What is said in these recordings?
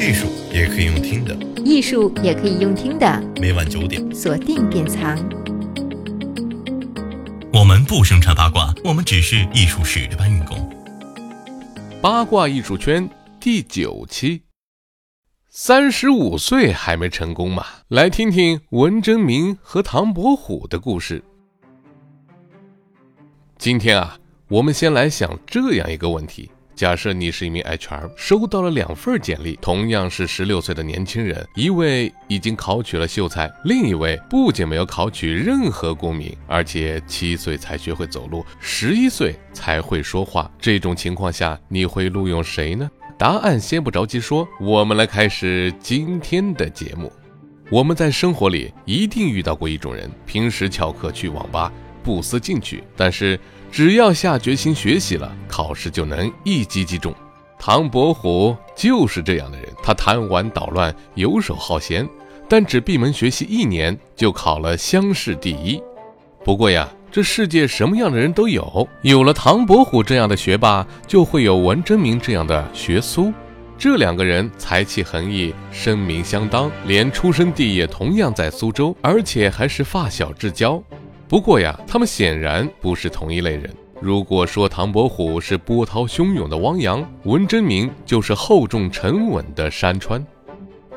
艺术也可以用听的，艺术也可以用听的。每晚九点，锁定典藏。我们不生产八卦，我们只是艺术史的搬运工。八卦艺术圈第九期，三十五岁还没成功嘛？来听听文征明和唐伯虎的故事。今天啊，我们先来想这样一个问题。假设你是一名 HR，收到了两份简历，同样是十六岁的年轻人，一位已经考取了秀才，另一位不仅没有考取任何功名，而且七岁才学会走路，十一岁才会说话。这种情况下，你会录用谁呢？答案先不着急说，我们来开始今天的节目。我们在生活里一定遇到过一种人，平时翘课去网吧，不思进取，但是。只要下决心学习了，考试就能一击即中。唐伯虎就是这样的人，他贪玩捣乱，游手好闲，但只闭门学习一年就考了乡试第一。不过呀，这世界什么样的人都有，有了唐伯虎这样的学霸，就会有文征明这样的学苏。这两个人才气横溢，声名相当，连出生地也同样在苏州，而且还是发小至交。不过呀，他们显然不是同一类人。如果说唐伯虎是波涛汹涌的汪洋，文征明就是厚重沉稳的山川。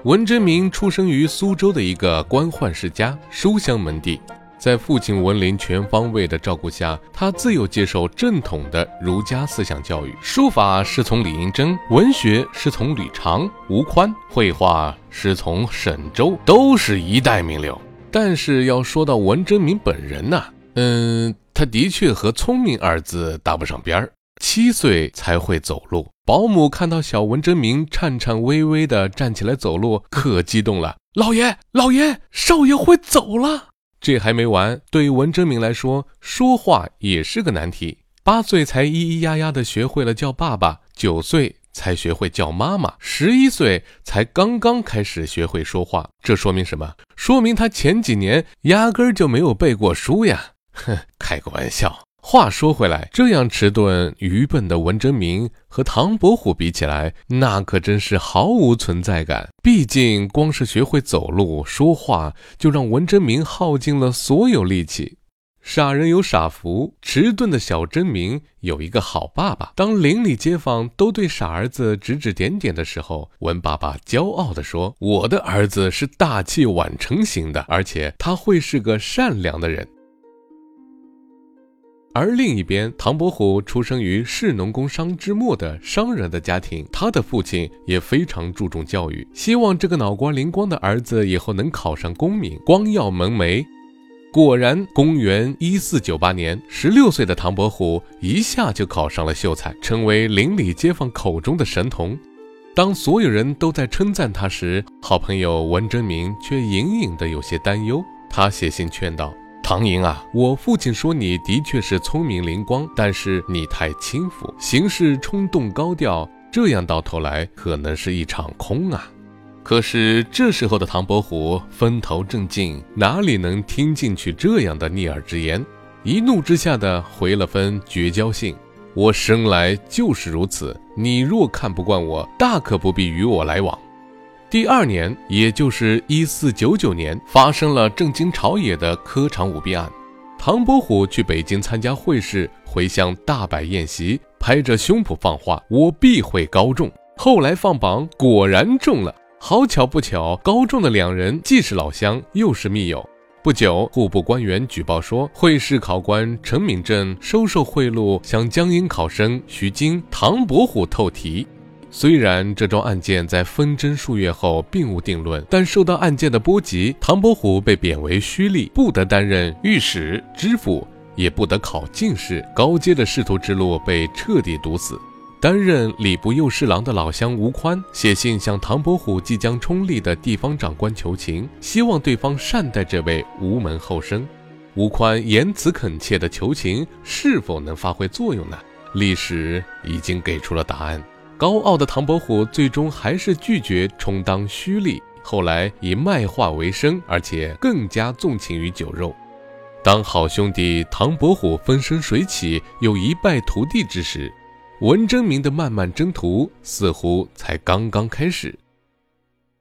文征明出生于苏州的一个官宦世家，书香门第，在父亲文林全方位的照顾下，他自幼接受正统的儒家思想教育。书法是从李银珍，文学是从吕长、吴宽，绘画是从沈周，都是一代名流。但是要说到文征明本人呢，嗯，他的确和聪明二字搭不上边儿。七岁才会走路，保姆看到小文征明颤颤巍巍地站起来走路，可激动了。老爷，老爷，少爷会走了。这还没完，对于文征明来说，说话也是个难题。八岁才咿咿呀呀地学会了叫爸爸，九岁。才学会叫妈妈，十一岁才刚刚开始学会说话，这说明什么？说明他前几年压根儿就没有背过书呀！哼，开个玩笑。话说回来，这样迟钝愚笨的文征明和唐伯虎比起来，那可真是毫无存在感。毕竟，光是学会走路、说话，就让文征明耗尽了所有力气。傻人有傻福，迟钝的小真明有一个好爸爸。当邻里街坊都对傻儿子指指点点的时候，文爸爸骄傲地说：“我的儿子是大器晚成型的，而且他会是个善良的人。”而另一边，唐伯虎出生于士农工商之末的商人的家庭，他的父亲也非常注重教育，希望这个脑瓜灵光的儿子以后能考上功名，光耀门楣。果然，公元一四九八年，十六岁的唐伯虎一下就考上了秀才，成为邻里街坊口中的神童。当所有人都在称赞他时，好朋友文征明却隐隐的有些担忧。他写信劝道：“唐寅啊，我父亲说你的确是聪明灵光，但是你太轻浮，行事冲动高调，这样到头来可能是一场空啊。”可是这时候的唐伯虎风头正劲，哪里能听进去这样的逆耳之言？一怒之下的回了封绝交信：“我生来就是如此，你若看不惯我，大可不必与我来往。”第二年，也就是一四九九年，发生了震惊朝野的科场舞弊案。唐伯虎去北京参加会试，回乡大摆宴席，拍着胸脯放话：“我必会高中。”后来放榜，果然中了。好巧不巧，高中的两人既是老乡，又是密友。不久，户部官员举报说，会试考官陈敏正收受贿赂，向江阴考生徐经、唐伯虎透题。虽然这桩案件在纷争数月后并无定论，但受到案件的波及，唐伯虎被贬为胥吏，不得担任御史、知府，也不得考进士，高阶的仕途之路被彻底堵死。担任礼部右侍郎的老乡吴宽写信向唐伯虎即将冲立的地方长官求情，希望对方善待这位吴门后生。吴宽言辞恳切的求情是否能发挥作用呢？历史已经给出了答案。高傲的唐伯虎最终还是拒绝充当胥吏，后来以卖画为生，而且更加纵情于酒肉。当好兄弟唐伯虎风生水起，又一败涂地之时。文征明的漫漫征途似乎才刚刚开始。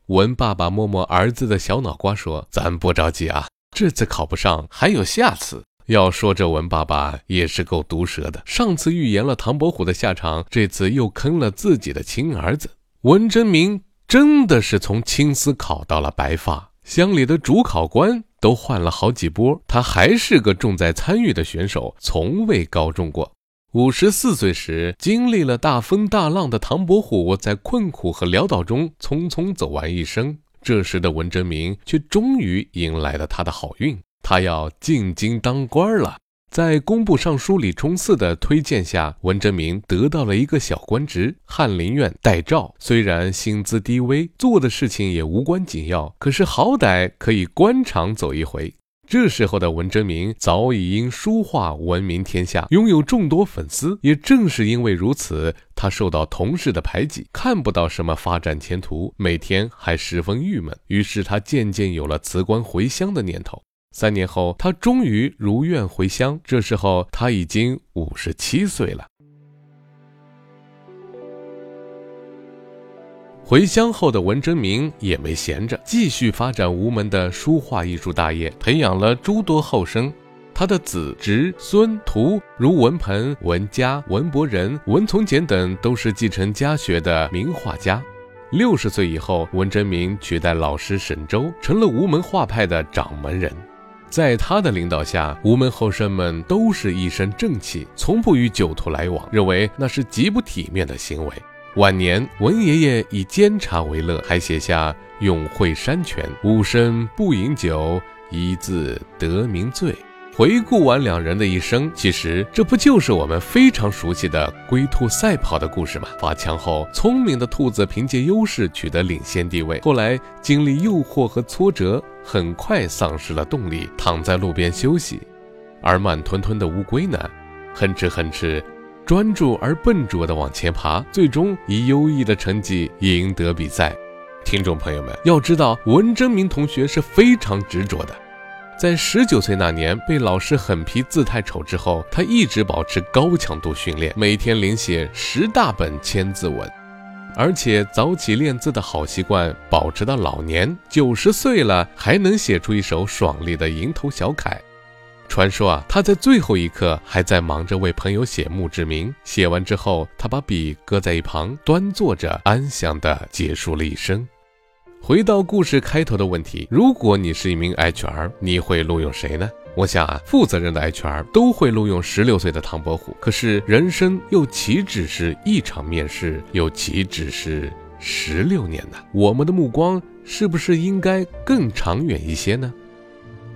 文爸爸摸摸儿子的小脑瓜说：“咱不着急啊，这次考不上还有下次。”要说这文爸爸也是够毒舌的，上次预言了唐伯虎的下场，这次又坑了自己的亲儿子。文征明真的是从青丝考到了白发，乡里的主考官都换了好几波，他还是个重在参与的选手，从未高中过。五十四岁时，经历了大风大浪的唐伯虎，在困苦和潦倒中匆匆走完一生。这时的文征明却终于迎来了他的好运。他要进京当官了，在工部尚书李冲嗣的推荐下，文征明得到了一个小官职——翰林院待诏。虽然薪资低微，做的事情也无关紧要，可是好歹可以官场走一回。这时候的文征明早已因书画闻名天下，拥有众多粉丝。也正是因为如此，他受到同事的排挤，看不到什么发展前途，每天还十分郁闷。于是他渐渐有了辞官回乡的念头。三年后，他终于如愿回乡。这时候，他已经五十七岁了。回乡后的文征明也没闲着，继续发展吴门的书画艺术大业，培养了诸多后生。他的子侄孙徒如文鹏、文嘉、文伯仁、文从简等，都是继承家学的名画家。六十岁以后，文征明取代老师沈周，成了吴门画派的掌门人。在他的领导下，吴门后生们都是一身正气，从不与酒徒来往，认为那是极不体面的行为。晚年，文爷爷以煎茶为乐，还写下“永会山泉，吾身不饮酒，一字得名醉”。回顾完两人的一生，其实这不就是我们非常熟悉的龟兔赛跑的故事吗？发枪后，聪明的兔子凭借优势取得领先地位，后来经历诱惑和挫折，很快丧失了动力，躺在路边休息；而慢吞吞的乌龟呢，哼哧哼哧，专注而笨拙地往前爬，最终以优异的成绩赢得比赛。听众朋友们，要知道文征明同学是非常执着的。在十九岁那年被老师狠批字太丑之后，他一直保持高强度训练，每天临写十大本千字文，而且早起练字的好习惯保持到老年九十岁了，还能写出一首爽利的蝇头小楷。传说啊，他在最后一刻还在忙着为朋友写墓志铭，写完之后，他把笔搁在一旁，端坐着，安详地结束了一生。回到故事开头的问题，如果你是一名 HR，你会录用谁呢？我想啊，负责任的 HR 都会录用十六岁的唐伯虎。可是人生又岂止是一场面试，又岂止是十六年呢？我们的目光是不是应该更长远一些呢？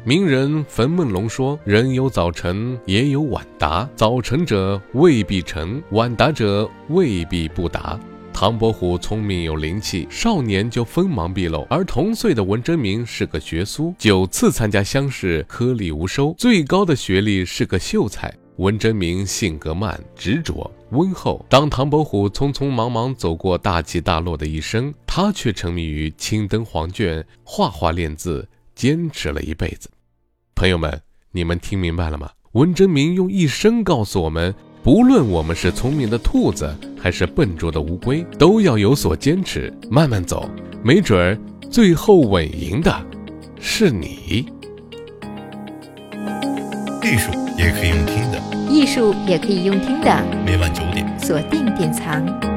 名人冯梦龙说：“人有早成，也有晚达。早成者未必成，晚达者未必不达。”唐伯虎聪明有灵气，少年就锋芒毕露；而同岁的文征明是个学苏，九次参加乡试，颗粒无收，最高的学历是个秀才。文征明性格慢、执着、温厚。当唐伯虎匆匆忙忙走过大起大落的一生，他却沉迷于青灯黄卷、画画练字，坚持了一辈子。朋友们，你们听明白了吗？文征明用一生告诉我们。不论我们是聪明的兔子，还是笨拙的乌龟，都要有所坚持，慢慢走，没准儿最后稳赢的是你。艺术也可以用听的，艺术也可以用听的。每晚九点，锁定典藏。